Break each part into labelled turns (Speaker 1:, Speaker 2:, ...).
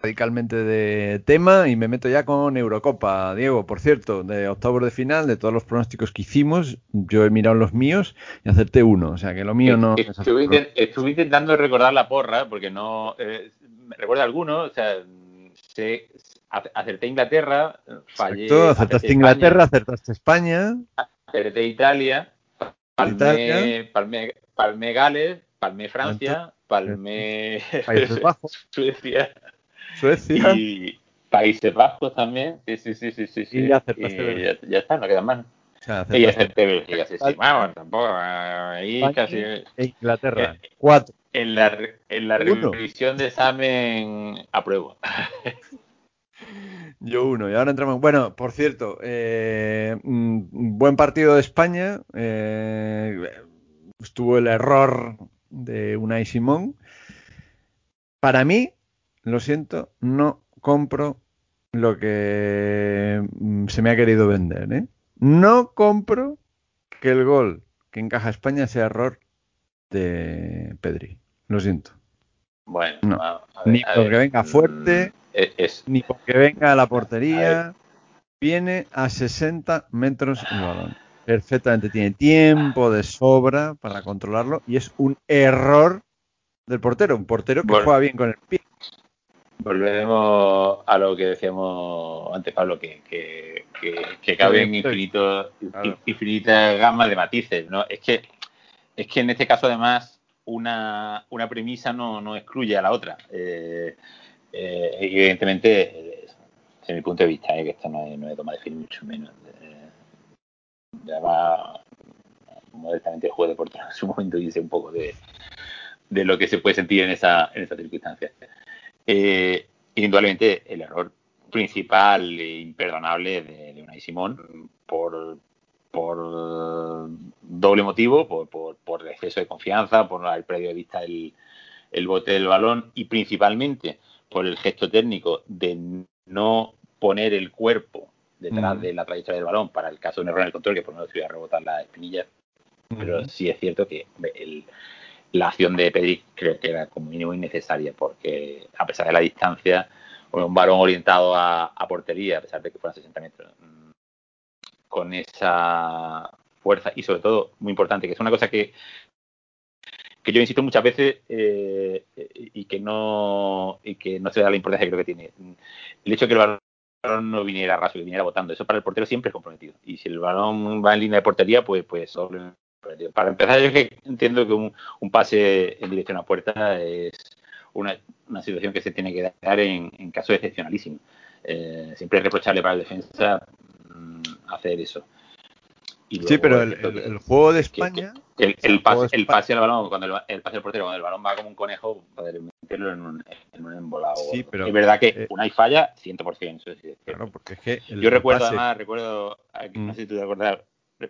Speaker 1: Radicalmente de tema y me meto ya con Eurocopa. Diego, por cierto, de octavos de final, de todos los pronósticos que hicimos, yo he mirado los míos y acerté uno. O sea que lo mío no.
Speaker 2: Estuve, intent- estuve intentando recordar la porra porque no. Eh, me recuerda alguno, o sea, sé- ac- acerté Inglaterra, fallé.
Speaker 1: Exacto, acertaste
Speaker 2: acerté
Speaker 1: Inglaterra,
Speaker 2: España,
Speaker 1: acertaste España.
Speaker 2: acerté Italia, palmé,
Speaker 1: Italia.
Speaker 2: palmé, palmé Gales, palmé Francia, palmé
Speaker 1: Países Bajos.
Speaker 2: Suecia
Speaker 1: Suecia.
Speaker 2: y Países Bajos también. Sí, sí, sí, sí, sí. sí.
Speaker 1: Y ya Bélgica.
Speaker 2: ya, ya está, no quedan más.
Speaker 1: O sea,
Speaker 2: Y acerté Bélgica, sí, sí. Vamos, tampoco. Ahí
Speaker 1: España
Speaker 2: casi.
Speaker 1: e Inglaterra.
Speaker 2: Eh,
Speaker 1: Cuatro.
Speaker 2: En la, en la
Speaker 1: Uno.
Speaker 2: revisión de examen apruebo.
Speaker 1: Yo uno. Y ahora entramos. Bueno, por cierto, eh, mm, buen partido de España. eh, estuvo el error de Unai Simón. Para mí, lo siento, no compro lo que mm, se me ha querido vender. ¿eh? No compro que el gol que encaja España sea error de Pedri. Lo siento.
Speaker 2: Bueno,
Speaker 1: No.
Speaker 2: a- a ver,
Speaker 1: Ni
Speaker 2: a
Speaker 1: porque
Speaker 2: ver,
Speaker 1: venga fuerte,
Speaker 2: mm, es- es-
Speaker 1: ni porque venga a la portería. Viene a 60 metros el balón. Perfectamente tiene tiempo de sobra para controlarlo y es un error del portero. Un portero que
Speaker 2: Bueno.
Speaker 1: juega bien con el pie.
Speaker 2: Volvemos a lo que decíamos antes, Pablo, que, que, que, que caben
Speaker 1: Sí, sí.
Speaker 2: infinito,
Speaker 1: Claro.
Speaker 2: infinitas gamas de matices. ¿no? Es, que, es que en este caso, además, una, una premisa no, no excluye a la otra. Eh, eh, evidentemente, desde mi punto de vista, eh, que esto no es, no es toma de fin, mucho menos. Eh, además, modestamente el juego de portero en su momento dice un poco de, de lo que se puede sentir en esa, en esa circunstancia. Eh, indudablemente el error principal e imperdonable de, de Unai Simón por, por doble motivo, por, por, por el exceso de confianza, por haber perdido de vista el, el bote del balón y principalmente por el gesto técnico de no poner el cuerpo detrás
Speaker 1: Mm.
Speaker 2: de la trayectoria del balón para el caso de un error en el control que por lo menos iba a rebotar la espinilla pero sí es cierto que el- la acción de Pedri creo que era como mínimo innecesaria porque a pesar de la distancia un balón orientado a, a portería a pesar de que fueran 60 metros mm, con esa fuerza y sobre todo muy importante que es una cosa que que yo insisto muchas veces eh, y que no y que no se da la importancia que creo que tiene el hecho de que el balón no viniera raso, que viniera botando, eso para el portero siempre es comprometido. Y si el balón va en línea de portería, pues, pues. Para empezar, yo es que entiendo que un, un pase en dirección a puerta es una, una situación que se tiene que dar en, en caso excepcionalísimo. Eh, siempre es reprochable para el defensa mm, hacer eso. Y
Speaker 1: Sí, pero el, juego de
Speaker 2: que- que-
Speaker 1: España.
Speaker 2: que el, pase, el pase al balón, cuando el, pase del portero, cuando el balón va como un conejo, poder meterlo en un, en un embolado.
Speaker 1: Sí, pero,
Speaker 2: es verdad que
Speaker 1: eh,
Speaker 2: una y falla 100%. Eso sí es cierto.
Speaker 1: Claro, porque es que
Speaker 2: Yo recuerdo,
Speaker 1: pase-
Speaker 2: además, recuerdo, aquí, no
Speaker 1: Mm.
Speaker 2: sé si tú te acordás,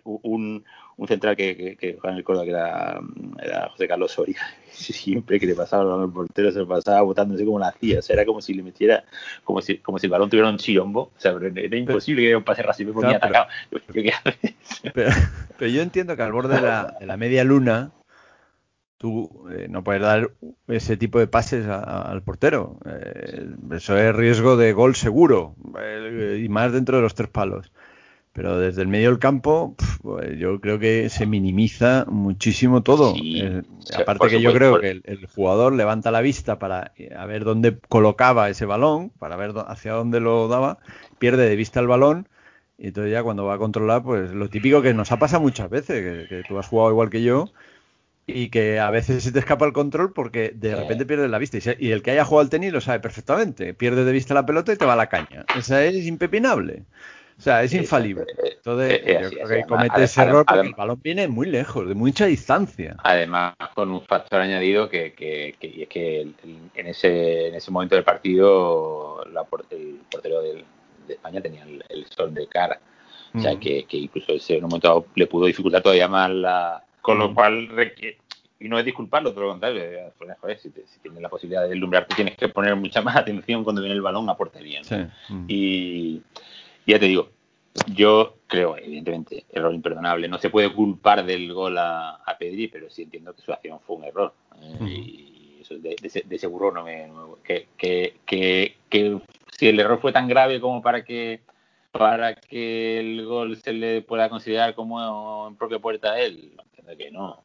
Speaker 2: un, un central que, que, que jugaba en el Córdoba, que era, era José Carlos Soria. Siempre que le pasaba al portero, se lo pasaba botando, no sé cómo lo hacía. O sea, era como si le metiera, como si, como si el balón tuviera un chirombo. O sea, pero era imposible que diera un pase me ponía
Speaker 1: Claro, pero-.
Speaker 2: Yo,
Speaker 1: entiendo que al borde de la, de la media luna tú eh, no puedes dar ese tipo de pases a- a- al portero. Eh, eso es riesgo de gol seguro eh, y más dentro de los tres palos. Pero desde el medio del campo, pf, pues yo creo que se minimiza muchísimo todo.
Speaker 2: Sí,
Speaker 1: Eh, aparte que yo creo
Speaker 2: por-
Speaker 1: que el, el jugador levanta la vista para eh, a ver dónde colocaba ese balón, para ver hacia dónde lo daba, pierde de vista el balón y entonces ya cuando va a controlar, pues lo típico que nos ha pasado muchas veces, que, que tú has jugado igual que yo y que a veces se te escapa el control porque de repente pierdes la vista. Y, se- y el que haya jugado al tenis lo sabe perfectamente. Pierdes de vista la pelota y te va la caña. Esa es impepinable. O sea, es infalible.
Speaker 2: eh,
Speaker 1: Entonces,
Speaker 2: eh, eh,
Speaker 1: yo
Speaker 2: así
Speaker 1: creo
Speaker 2: es.
Speaker 1: que
Speaker 2: Además-
Speaker 1: comete ese error porque
Speaker 2: además-
Speaker 1: el balón viene muy lejos, de mucha distancia.
Speaker 2: Además, con un factor añadido que, que- que- y es que en, ese, en ese momento del partido el portero de España tenía el, sol de cara. O sea, que, incluso ese en un momento le pudo dificultar todavía más la... Con lo cual, y no es disculparlo, todo lo contrario. Joder, si, tienes la posibilidad de deslumbrarte, tienes que poner mucha más atención cuando viene el balón a portería. Y, ya te digo, yo creo, evidentemente, error imperdonable. No se puede culpar del gol a, Pedri, pero sí entiendo que su acción fue un error. Eh, y eso de, seguro no me. que, que, que, si el error fue tan grave como para que para que el gol se le pueda considerar como en propia puerta a él, entiendo que no.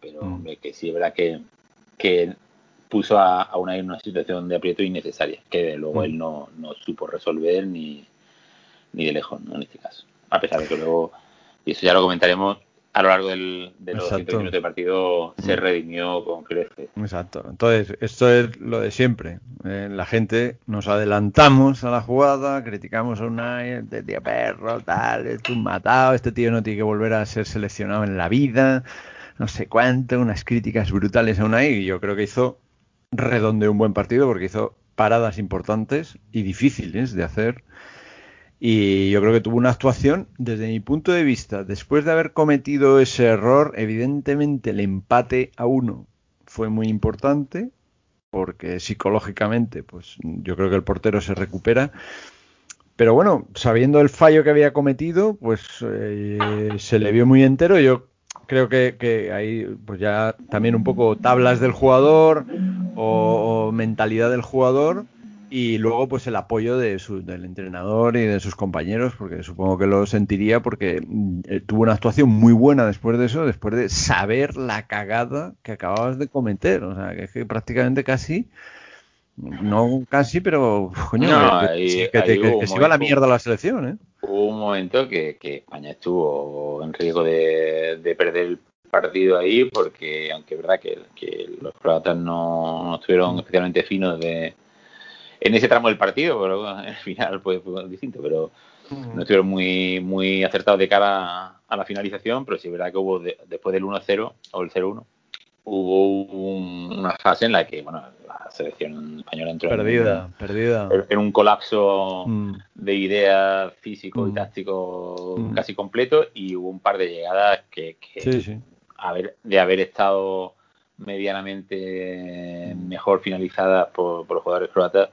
Speaker 2: Pero mm. que sí es verdad que, que puso a, una en una situación de aprieto innecesaria, que luego mm. él no, no supo resolver ni, ni de lejos, ¿no? en este caso. A pesar de que luego, y eso ya lo comentaremos, a lo largo del, de los 200 minutos de partido se mm. redimió con crece.
Speaker 1: Exacto. Entonces, esto es lo de siempre. Eh, la gente nos adelantamos a la jugada, criticamos a Unai, este tío perro, tal, es un matado, este tío no tiene que volver a ser seleccionado en la vida, no sé cuánto, unas críticas brutales a Unai, y yo creo que hizo redondeó un buen partido porque hizo paradas importantes y difíciles de hacer y yo creo que tuvo una actuación, desde mi punto de vista, después de haber cometido ese error, evidentemente el empate a uno fue muy importante, porque psicológicamente, pues yo creo que el portero se recupera. Pero bueno, sabiendo el fallo que había cometido, pues eh, se le vio muy entero. Yo creo que, que ahí, pues ya también un poco tablas del jugador o mentalidad del jugador y luego pues el apoyo de su, del entrenador y de sus compañeros porque supongo que lo sentiría porque mm, eh, tuvo una actuación muy buena después de eso después de saber la cagada que acababas de cometer o sea que es que prácticamente casi no casi pero coño que, se iba a la mierda la selección ¿eh?
Speaker 2: hubo un momento que, España estuvo en riesgo de, de perder el partido ahí porque aunque es verdad que, los croatas no, no estuvieron especialmente finos de en ese tramo del partido, pero al final fue, distinto, pero no estuvieron muy, muy acertados de cara a la finalización, pero sí es verdad que hubo después del 1-0 o el 0-1 hubo una fase en la que bueno la selección española entró
Speaker 1: perdida, en, perdida.
Speaker 2: en un colapso mm. de ideas físico y mm. táctico mm. casi completo y hubo un par de llegadas que, de haber estado medianamente mejor finalizadas por, por los jugadores croatas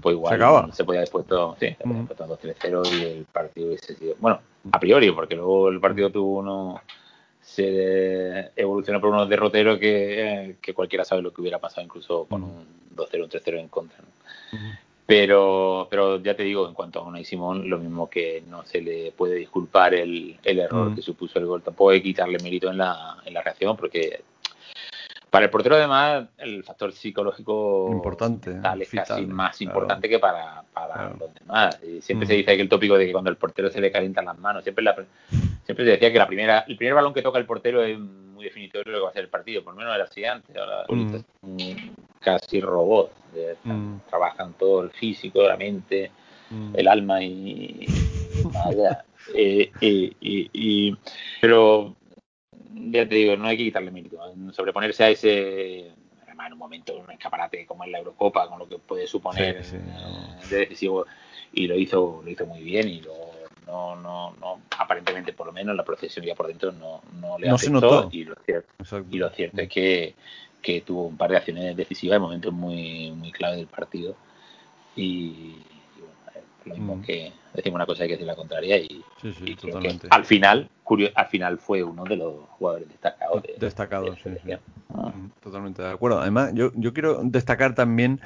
Speaker 2: pues igual se, podía haber puesto, sí, 2-3-0 y el partido hubiese sido. Bueno, a priori, porque luego el partido tuvo uno. Se evolucionó por unos derroteros que, que cualquiera sabe lo que hubiera pasado, incluso con un 2-0, un 3-0 en contra. Pero, pero ya te digo, en cuanto a Unai Simón, lo mismo que no se le puede disculpar el, el error que supuso el gol, tampoco hay que quitarle mérito en la, en la reacción, porque para el portero, además, el factor psicológico
Speaker 1: importante,
Speaker 2: es casi más importante que para, los demás. Y siempre mm. se dice que el tópico de que cuando el portero se le calientan las manos, siempre, siempre se decía que la primera, el primer balón que toca el portero es muy definitorio de lo que va a ser el partido, por lo menos era así antes. Ahora mm. casi robot, mm. trabajan todo el físico, la mente, el alma y. Eh, y, pero ya te digo, no hay que quitarle mérito. Sobreponerse a ese, además en un momento, un escaparate como es la Eurocopa, con lo que puede suponer eh, de decisivo, y lo hizo, lo hizo muy bien y lo, no, no, no, aparentemente por lo menos la procesión ya por dentro no, no le afectó y lo cierto, y lo cierto es que, que tuvo un par de acciones decisivas en momentos muy, muy clave del partido y, lo mismo mm. que decimos una cosa hay que decir la contraria y, al final al final fue uno de los jugadores destacados
Speaker 1: destacados sí, ah. totalmente de acuerdo además yo, yo quiero destacar también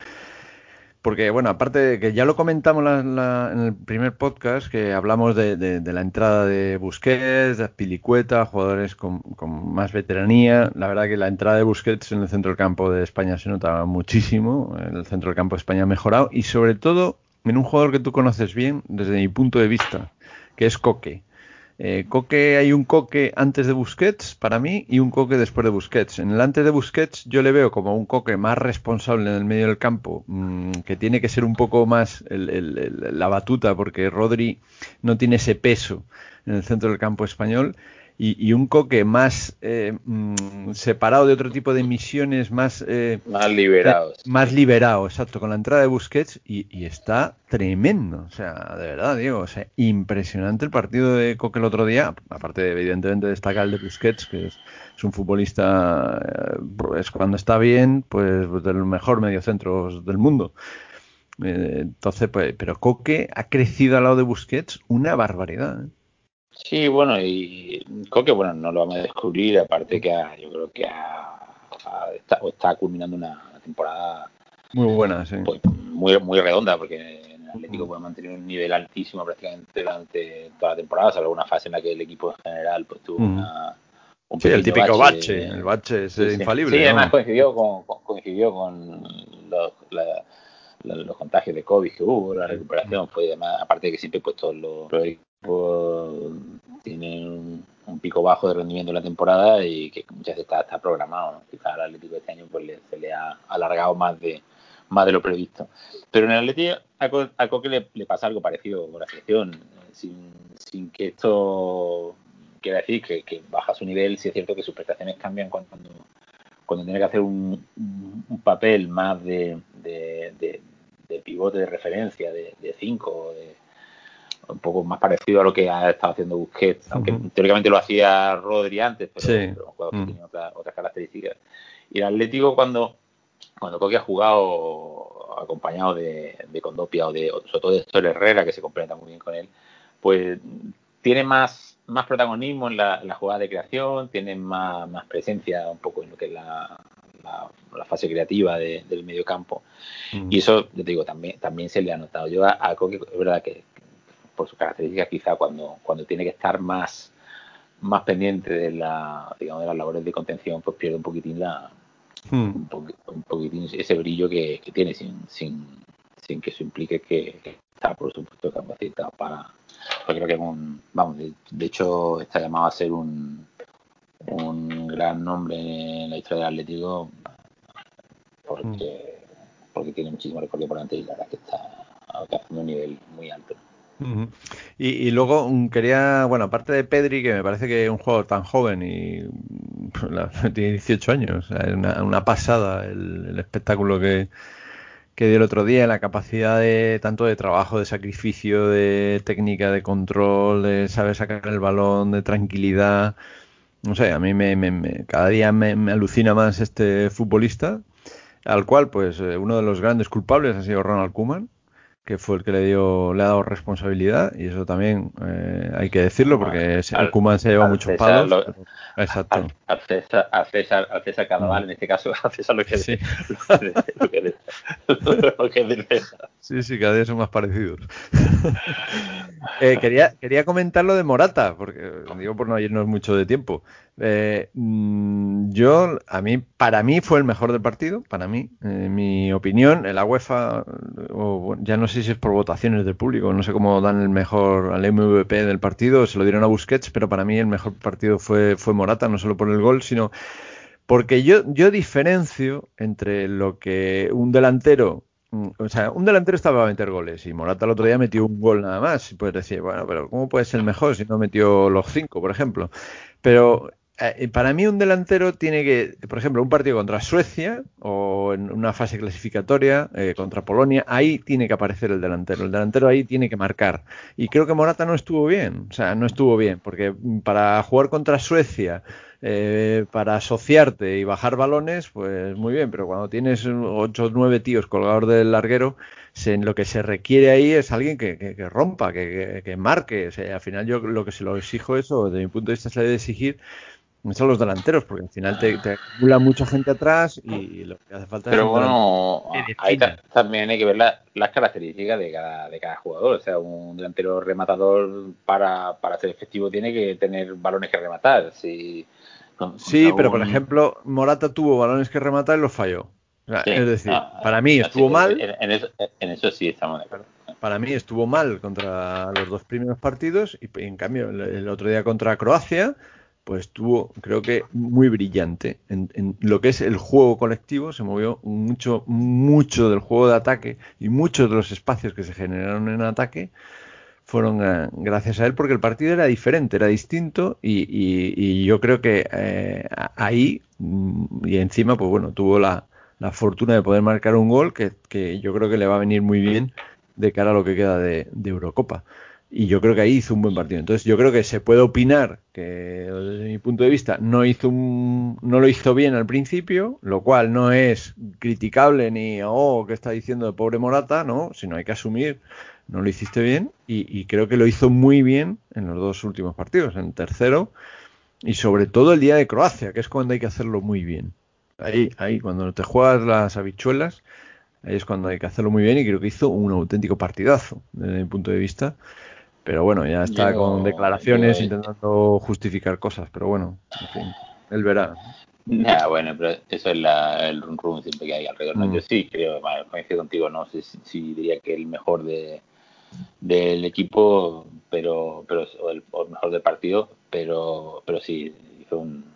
Speaker 1: porque, bueno, aparte de que ya lo comentamos en el primer podcast, que hablamos de, la entrada de Busquets, de Pilicueta, jugadores con, con, más veteranía. La verdad que la entrada de Busquets en el centro del campo de España se notaba muchísimo. El centro del campo de España ha mejorado. Y sobre todo, en un jugador que tú conoces bien, desde mi punto de vista, que es Coque. Eh, Coque, hay un Coque antes de Busquets para mí y un Coque después de Busquets. En el antes de Busquets yo le veo como un Coque más responsable en el medio del campo, mm, que tiene que ser un poco más la batuta porque Rodri no tiene ese peso en el centro del campo español. Y, un Coque más eh, mm, separado de otro tipo de misiones, más...
Speaker 2: Eh, más liberado.
Speaker 1: más liberado, exacto, con la entrada de Busquets y, está tremendo. O sea, de verdad, Diego, o sea, impresionante el partido de Coque el otro día, aparte de, evidentemente destacar el de Busquets, que es, un futbolista, eh, es cuando está bien, pues, pues del mejor mediocentro del mundo. entonces, pues, pero Coque ha crecido al lado de Busquets una barbaridad. ¿eh?
Speaker 2: Sí, bueno, y creo que bueno, no lo vamos a descubrir, aparte que yo creo que está, culminando una, temporada
Speaker 1: muy buena, sí.
Speaker 2: Pues, muy, muy redonda, porque el Atlético puede mantener un nivel altísimo prácticamente durante toda la temporada, salvo una fase en la que el equipo en general pues tuvo una
Speaker 1: un sí, el típico bache, el bache es infalible.
Speaker 2: Sí, además coincidió con, coincidió con los, los contagios de COVID que hubo, la recuperación fue además, aparte de que siempre pues todos los pues, tienen un, pico bajo de rendimiento en la temporada y que muchas veces está, programado. Quizás al Atlético de este año pues se le ha alargado más de más de lo previsto. Pero en el Atlético a, Coque le, pasa algo parecido con la selección, sin, sin que esto quiera decir que, baja su nivel, si es cierto que sus prestaciones cambian cuando, cuando tiene que hacer un, papel más de, de, pivote de referencia, de 5, de, un poco más parecido a lo que ha estado haciendo Busquets, aunque teóricamente lo hacía Rodri antes, pero, pero mm. tiene otras, características. Y el Atlético cuando, cuando Coque ha jugado acompañado de, Condopia o de sobre todo de Héctor Herrera, que se completa muy bien con él, pues tiene más, más protagonismo en la, jugada de creación, tiene más, más, presencia un poco en lo que es la, la, fase creativa del medio campo. Y eso, yo te digo, también, también se le ha notado. Yo a, a Coque, es verdad que, por sus características, quizá cuando, cuando tiene que estar más, más pendiente de, la, digamos, de las labores de contención, pues pierde un poquitín la hmm. un, poquitín ese brillo que, tiene sin, sin, sin que eso implique que, está, por supuesto, capacitado para. Yo creo que es un. Vamos, de, hecho, está llamado a ser un, un gran nombre en la historia del Atlético porque, hmm. porque tiene muchísimo recorrido por delante y la verdad que está alcanzando un nivel muy alto
Speaker 1: y, luego mm, quería, bueno, aparte de Pedri, que me parece que es un jugador tan joven y tiene 18 años, es una, pasada el, espectáculo que, dio el otro día, la capacidad de tanto de trabajo, de sacrificio, de técnica, de control, de saber sacar el balón, de tranquilidad. No sé, a mí me, cada día me, alucina más este futbolista, al cual, pues, eh, uno de los grandes culpables ha sido Ronald Koeman que fue el que le dio le ha dado responsabilidad y eso también eh, hay que decirlo porque el Kuman se lleva muchos palos.
Speaker 2: exacto. Al, César, al, César, al César Carnaval, en este caso, al César lo que sí. lo que,
Speaker 1: lo que Sí, sí, cada día son más parecidos. eh, quería, quería comentar lo de Morata, porque digo por no irnos mucho de tiempo. Eh, mm, yo, a mí, para mí fue el mejor del partido, para mí, en mi opinión, la UEFA, ya no sé si es por votaciones del público, no sé cómo dan el mejor al MVP del partido, se lo dieron a Busquets, pero para mí el mejor partido fue, fue Morata, no solo por el gol, sino porque yo, yo diferencio entre lo que un delantero mm, o sea, un delantero estaba a meter goles y Morata el otro día metió un gol nada más. Y puedes decir, bueno, pero ¿cómo puede ser mejor si no metió los cinco, por ejemplo? Pero eh, para mí un delantero tiene que, por ejemplo, un partido contra Suecia o en una fase clasificatoria eh, contra Polonia, ahí tiene que aparecer el delantero. El delantero ahí tiene que marcar. Y creo que Morata no estuvo bien, o sea, no estuvo bien, porque para jugar contra Suecia, eh, para asociarte y bajar balones, pues muy bien, pero cuando tienes 8 o 9 tíos colgados del larguero, lo que se requiere ahí es alguien que, rompa, que, marque. O sea, al final yo lo que se lo exijo eso, desde mi punto de vista se debe exigir son los delanteros, porque al final te, acumula mucha gente atrás y lo que hace falta
Speaker 2: Pero bueno, ahí también hay que ver las características de cada, de cada jugador. O sea, un delantero rematador para, para ser efectivo tiene que tener balones que rematar. Si,
Speaker 1: sí, pero por ejemplo, Morata tuvo balones que rematar y los falló. es decir, ah, para mí estuvo mal.
Speaker 2: En, eso, sí estamos de acuerdo.
Speaker 1: Para mí estuvo mal contra los dos primeros partidos y en cambio el otro día contra Croacia pues estuvo, creo que, muy brillante. En, lo que es el juego colectivo, se movió mucho, mucho del juego de ataque y muchos de los espacios que se generaron en ataque fueron eh, gracias a él porque el partido era diferente, era distinto y, yo creo que eh, ahí mm, y encima pues bueno tuvo la, fortuna de poder marcar un gol que, yo creo que le va a venir muy bien de cara a lo que queda de, Eurocopa y yo creo que ahí hizo un buen partido entonces yo creo que se puede opinar que desde mi punto de vista no hizo no lo hizo bien al principio lo cual no es criticable ni oh qué está diciendo el pobre Morata no sino hay que asumir no lo hiciste bien y, creo que lo hizo muy bien en los dos últimos partidos, en tercero y sobre todo el día de Croacia, que es cuando hay que hacerlo muy bien. Ahí, ahí, cuando te juegas las habichuelas, ahí es cuando hay que hacerlo muy bien y creo que hizo un auténtico partidazo desde mi punto de vista. Pero bueno, ya está con declaraciones intentando justificar cosas, pero bueno, en fin, él verá.
Speaker 2: Ya, bueno, pero eso es la, el run run siempre que hay alrededor. ¿no? Mm. Yo sí creo, coincido contigo, no sé si diría que el mejor de, del equipo, pero, pero o el, mejor del partido, pero, pero sí, hizo un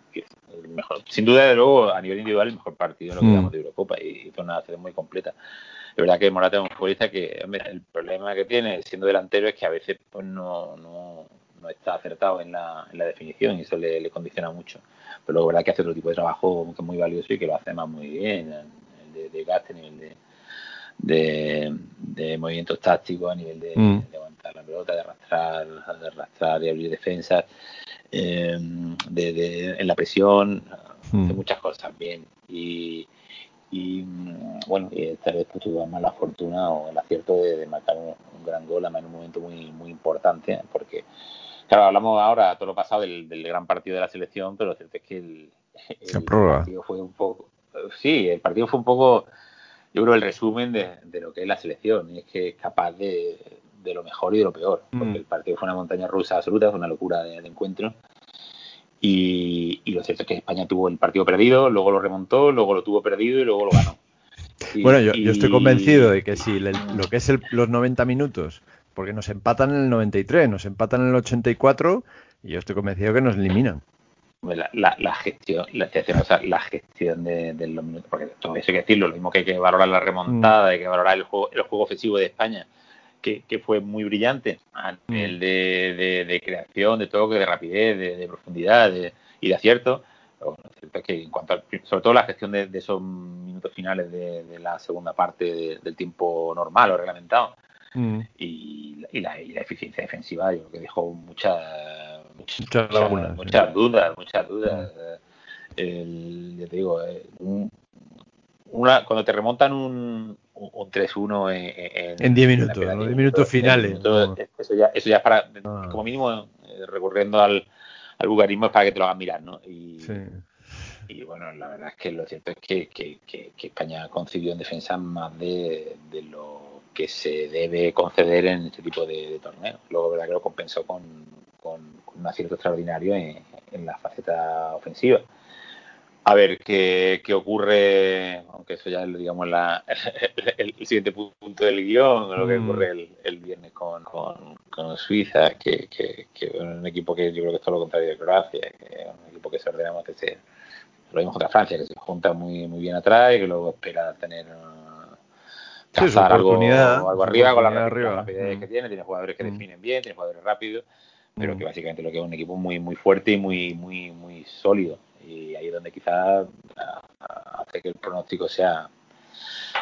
Speaker 2: el mejor. Sin duda, de luego, a nivel individual, el mejor partido en lo que mm. de Eurocopa y hizo una serie muy completa. Es verdad que Morata es un futbolista que, el problema que tiene siendo delantero es que a veces pues, no, no, no está acertado en la, en la definición y eso le, le condiciona mucho. Pero la verdad que hace otro tipo de trabajo que es muy valioso y que lo hace más muy bien, el de, de gasto, nivel de, de, movimientos tácticos a nivel de, mm. aguantar la pelota, de arrastrar, de arrastrar y abrir defensas, eh, de, en la presión, mm. de muchas cosas bien. Y, mm, bueno, y esta vez pues, tuvo más la fortuna o el acierto de, marcar un, gran gol en un momento muy, muy importante, porque Claro, hablamos ahora todo lo pasado del, gran partido de la selección, pero lo cierto es que el, el partido fue un poco. Sí, el partido fue un poco yo creo, el resumen de, lo que es la selección. Y es que es capaz de, lo mejor y de lo peor. Porque mm. el partido fue una montaña rusa absoluta, fue una locura de, encuentro. Y, lo cierto es que España tuvo el partido perdido, luego lo remontó, luego lo tuvo perdido y luego lo ganó.
Speaker 1: bueno, yo, estoy convencido de que si lo que es los 90 minutos, porque nos empatan en el 93, nos empatan en el 84, y yo estoy convencido que nos eliminan
Speaker 2: la, la, gestión, la, la gestión de, los minutos, porque todo eso hay que decirlo, lo mismo que hay que valorar la remontada, mm. hay que valorar el juego, el juego ofensivo de España, que, fue muy brillante a mm. nivel de, creación, de toque, de rapidez, de, profundidad y de acierto. cierto es que en cuanto sobre todo la gestión de, esos minutos finales de, la segunda parte del tiempo normal o reglamentado mm. y, la, y, la, eficiencia defensiva, yo creo que dejó mucha muchas, muchas, dudas, muchas dudas. El, ya te digo, eh, una, cuando te remontan un, un 3-1
Speaker 1: en, 10 minutos, en 10 minutos finales.
Speaker 2: eso, ya, eso ya es para, ah. como mínimo, eh, recurriendo al, al bugarismo, es para que te lo hagan mirar, ¿no? Y, y bueno, la verdad es que lo cierto es que, que, que, España concibió en defensa más de, de, lo que se debe conceder en este tipo de, de torneos. Luego, verdad que lo compensó con, con, un acierto extraordinario en, la faceta ofensiva. A ver qué, ocurre, aunque eso ya es digamos la, el, siguiente punto del guion, lo que mm. ocurre el, viernes con, Suiza, que, es un equipo que yo creo que es todo lo contrario de Croacia, que es un equipo que se ordena que se, lo mismo contra Francia, que se junta muy, muy bien atrás y que luego espera tener algo, algo arriba con la rapidez que tiene, tiene jugadores que mm. definen bien, tiene jugadores rápidos pero mm. que básicamente lo que es un equipo muy muy fuerte y muy muy muy sólido y ahí es donde quizás hace que el pronóstico sea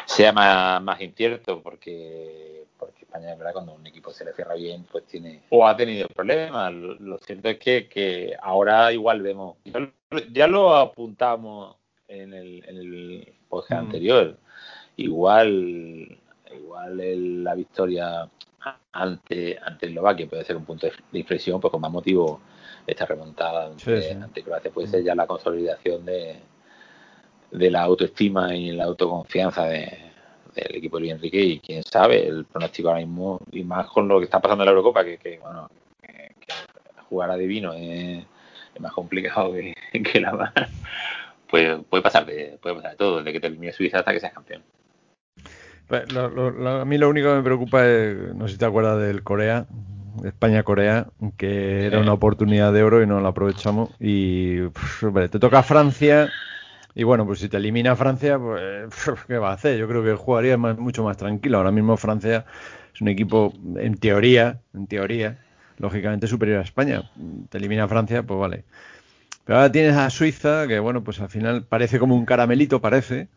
Speaker 2: sea más, más incierto porque porque España es verdad cuando un equipo se le cierra bien pues tiene o ha tenido problemas lo, cierto es que, que ahora igual vemos ya, lo apuntamos en el, en el podcast mm. anterior igual igual la victoria ante, ante Eslovaquia puede ser un punto de inflexión, pues con más motivo esta remontada ante, Croacia puede ser ya la consolidación de, de la autoestima y la autoconfianza de, del equipo de Luis Enrique y quién sabe, el pronóstico ahora mismo y más con lo que está pasando en la Eurocopa, que, que bueno, que, jugar a divino es, más complicado que, que la más. Pues puede pasar de, puede pasar de todo, desde que termine Suiza hasta que seas campeón.
Speaker 1: Pues, a mí lo único que me preocupa es, no sé si te acuerdas del Corea, España-Corea, que era una oportunidad de oro y no la aprovechamos. Y te toca Francia, Y bueno, pues si te elimina Francia, pues ¿qué va a hacer? Yo creo que jugaría mucho más tranquilo. Ahora mismo Francia es un equipo, en teoría, en teoría, lógicamente superior a España. Te elimina Francia, pues vale. Pero ahora tienes a Suiza, que bueno, pues al final parece como un caramelito, parece.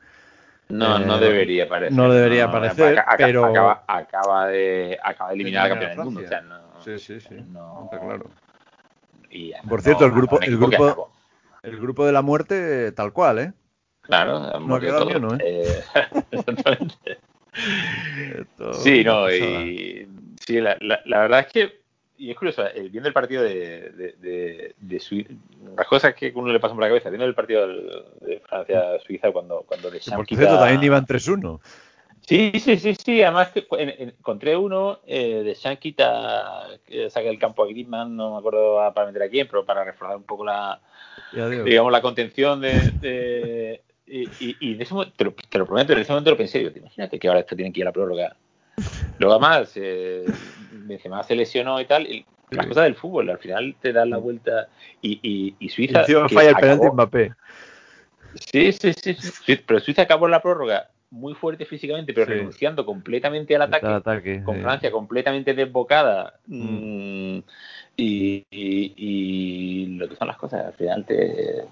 Speaker 2: No, no eh, debería parecer.
Speaker 1: No debería parecer, pero...
Speaker 2: Acaba, de, acaba de eliminar al campeón del mundo. O sea, no,
Speaker 1: sí, sí, sí.
Speaker 2: No,
Speaker 1: está claro. Por cierto, el grupo, el grupo, el grupo de la muerte, tal cual, ¿eh?
Speaker 2: Claro,
Speaker 1: no ha quedado ni uno, ¿eh?
Speaker 2: eh exactamente. sí, no, y sí, la, la, la, verdad es que, y es curioso, el, viendo el partido de, de, de, Suiza, las cosas que uno le pasan por la cabeza, viendo el partido de Francia-Suiza cuando, cuando
Speaker 1: de Por cierto, también iban 3-1.
Speaker 2: Sí, sí, sí, sí. Además, encontré uno eh, de Shankita que saca el campo a Griezmann, no me acuerdo para meter a quién, pero para reforzar un poco la, digamos, la contención de, y, y, en ese momento, te lo, te lo, prometo, en ese momento lo pensé, yo, imagínate que ahora esto tiene que ir a la prórroga. Luego además, eh, Benzema se lesionó y tal, y las cosas del fútbol, al final te dan la vuelta y, y, y Suiza...
Speaker 1: Y falla el penalti Mbappé.
Speaker 2: Sí, sí, sí, sí, pero Suiza acabó la prórroga muy fuerte físicamente, pero renunciando completamente al ataque, con Francia completamente desbocada. Mm. Y, y, lo que son las cosas, al final te,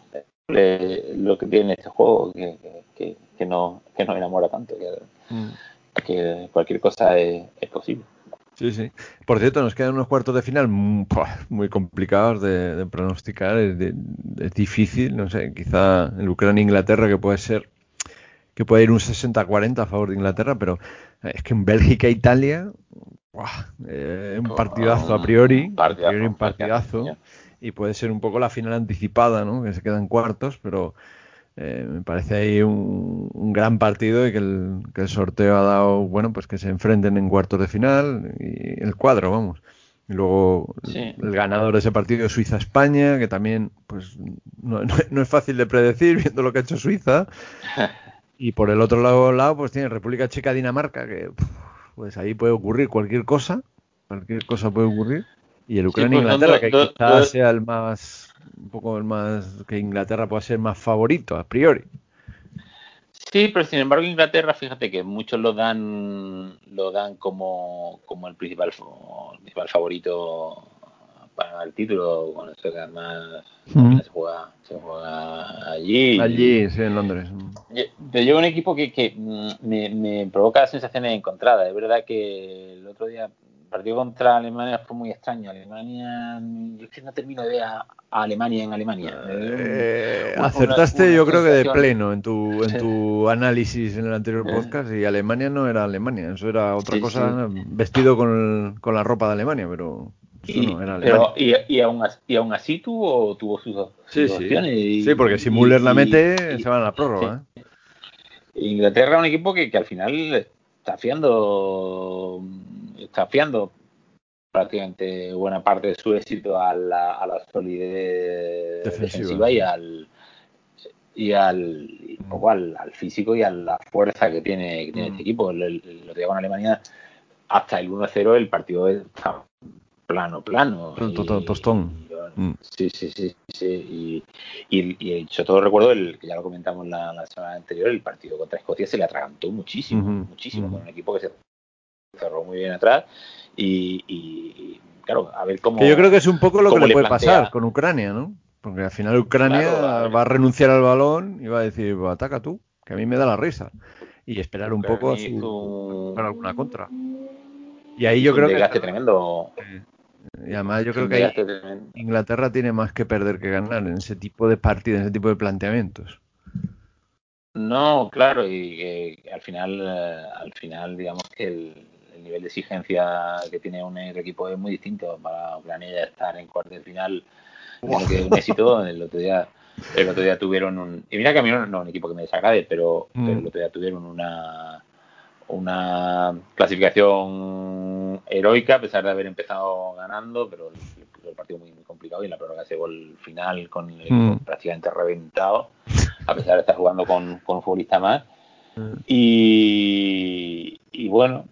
Speaker 2: lo que tiene este juego que, que, que, no, que no enamora tanto, que, mm. que cualquier cosa es, posible.
Speaker 1: Sí, sí. Por cierto, nos quedan unos cuartos de final muy, complicados de, pronosticar. Es, es, difícil, no sé, quizá el Ucrania-Inglaterra que puede ser que puede ir un 60-40 a favor de Inglaterra, pero es que en Bélgica e Italia, eh, un partidazo a priori, partidazo, un partidazo, y puede ser un poco la final anticipada, ¿no? que se quedan cuartos, pero eh, me parece ahí un, gran partido y que el, que el, sorteo ha dado, bueno, pues que se enfrenten en cuartos de final y el cuadro, vamos. Y luego el ganador de ese partido es Suiza-España, que también pues no, no, es fácil de predecir viendo lo que ha hecho Suiza. Y por el otro lado, lado pues tiene República Checa, Dinamarca, que pues ahí puede ocurrir cualquier cosa, cualquier cosa puede ocurrir. Y el Ucrania pues, Inglaterra, que quizás sea el más, un poco más, que Inglaterra pueda ser más favorito a priori.
Speaker 2: Sí, pero sin embargo Inglaterra, fíjate que muchos lo dan, lo dan como, como el principal, el principal favorito para el título, bueno, eso que además se, juega, se juega allí.
Speaker 1: Allí, sí, en Londres.
Speaker 2: Yo, llevo un equipo que, que mm, me, me, provoca sensaciones encontradas. Es verdad que el otro día partido contra Alemania fue muy extraño. Alemania, yo que no termino de ver a, Alemania en Alemania.
Speaker 1: Eh, acertaste yo creo que de pleno en tu, en tu análisis en el anterior podcast y Alemania no era Alemania, eso era otra cosa vestido con, con la ropa de Alemania, pero...
Speaker 2: Y, pero, y, aún así, y aún así tuvo, tuvo sus,
Speaker 1: sí, sí. sí, porque si Müller la mete, se van a la prórroga. ¿eh?
Speaker 2: Inglaterra es un equipo que, que, al final está fiando, está fiando prácticamente buena parte de su éxito a la, a la solidez defensiva, y al y al, al, físico y a la fuerza que tiene, que tiene este mm. equipo. Lo, lo que con Alemania hasta el 1-0 el partido está plano, plano.
Speaker 1: Tostón.
Speaker 2: Mm. Sí, sí, sí, sí. Y, y, yo todo recuerdo, el que ya lo comentamos la, semana anterior, el partido contra Escocia se le atragantó muchísimo, muchísimo, con un equipo que se cerró muy bien atrás. Y, claro, a ver cómo.
Speaker 1: Que yo creo que es un poco lo que le puede pasar con Ucrania, ¿no? Porque al final Ucrania va a renunciar al balón y va a decir, pues ataca tú, que a mí me da la risa. Y esperar un poco a su, alguna contra. Y ahí yo creo que.
Speaker 2: tremendo.
Speaker 1: Y además yo creo que Inglaterra tiene más que perder que ganar en ese tipo de partidos, en ese tipo de planteamientos.
Speaker 2: No, claro, y que al final, eh, al final digamos que el, nivel de exigencia que tiene un equipo es muy distinto para Ucrania estar en cuartos de final. que es un éxito. El otro día, el otro día tuvieron un. Y mira que a mí no, es un equipo que me desagrade, pero, pero el mm. otro día tuvieron una una clasificación heroica a pesar de haber empezado ganando, pero el, partido muy, muy, complicado y en la prórroga ese gol final con el mm. prácticamente reventado, a pesar de estar jugando con, con un futbolista más. Mm. Y, y, bueno,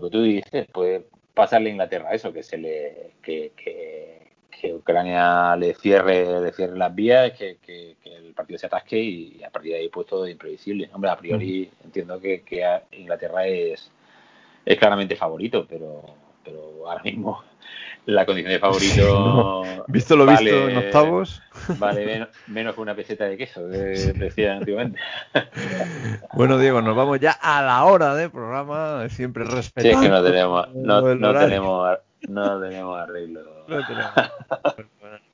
Speaker 2: lo que tú dices, puede pasarle a Inglaterra eso, que se le que, que, que Ucrania le cierre, le cierre las vías, que, que, el partido se atasque y, a partir de ahí pues todo imprevisible. Hombre, a priori entiendo que, que Inglaterra es, es claramente favorito, pero, pero ahora mismo la condición de favorito.
Speaker 1: visto lo visto en octavos.
Speaker 2: Vale menos, que una peseta de queso, decía antiguamente.
Speaker 1: bueno, Diego, nos vamos ya a la hora de programa, siempre respetando.
Speaker 2: Sí, es que no tenemos, no, no tenemos, no tenemos arreglo. No tenemos.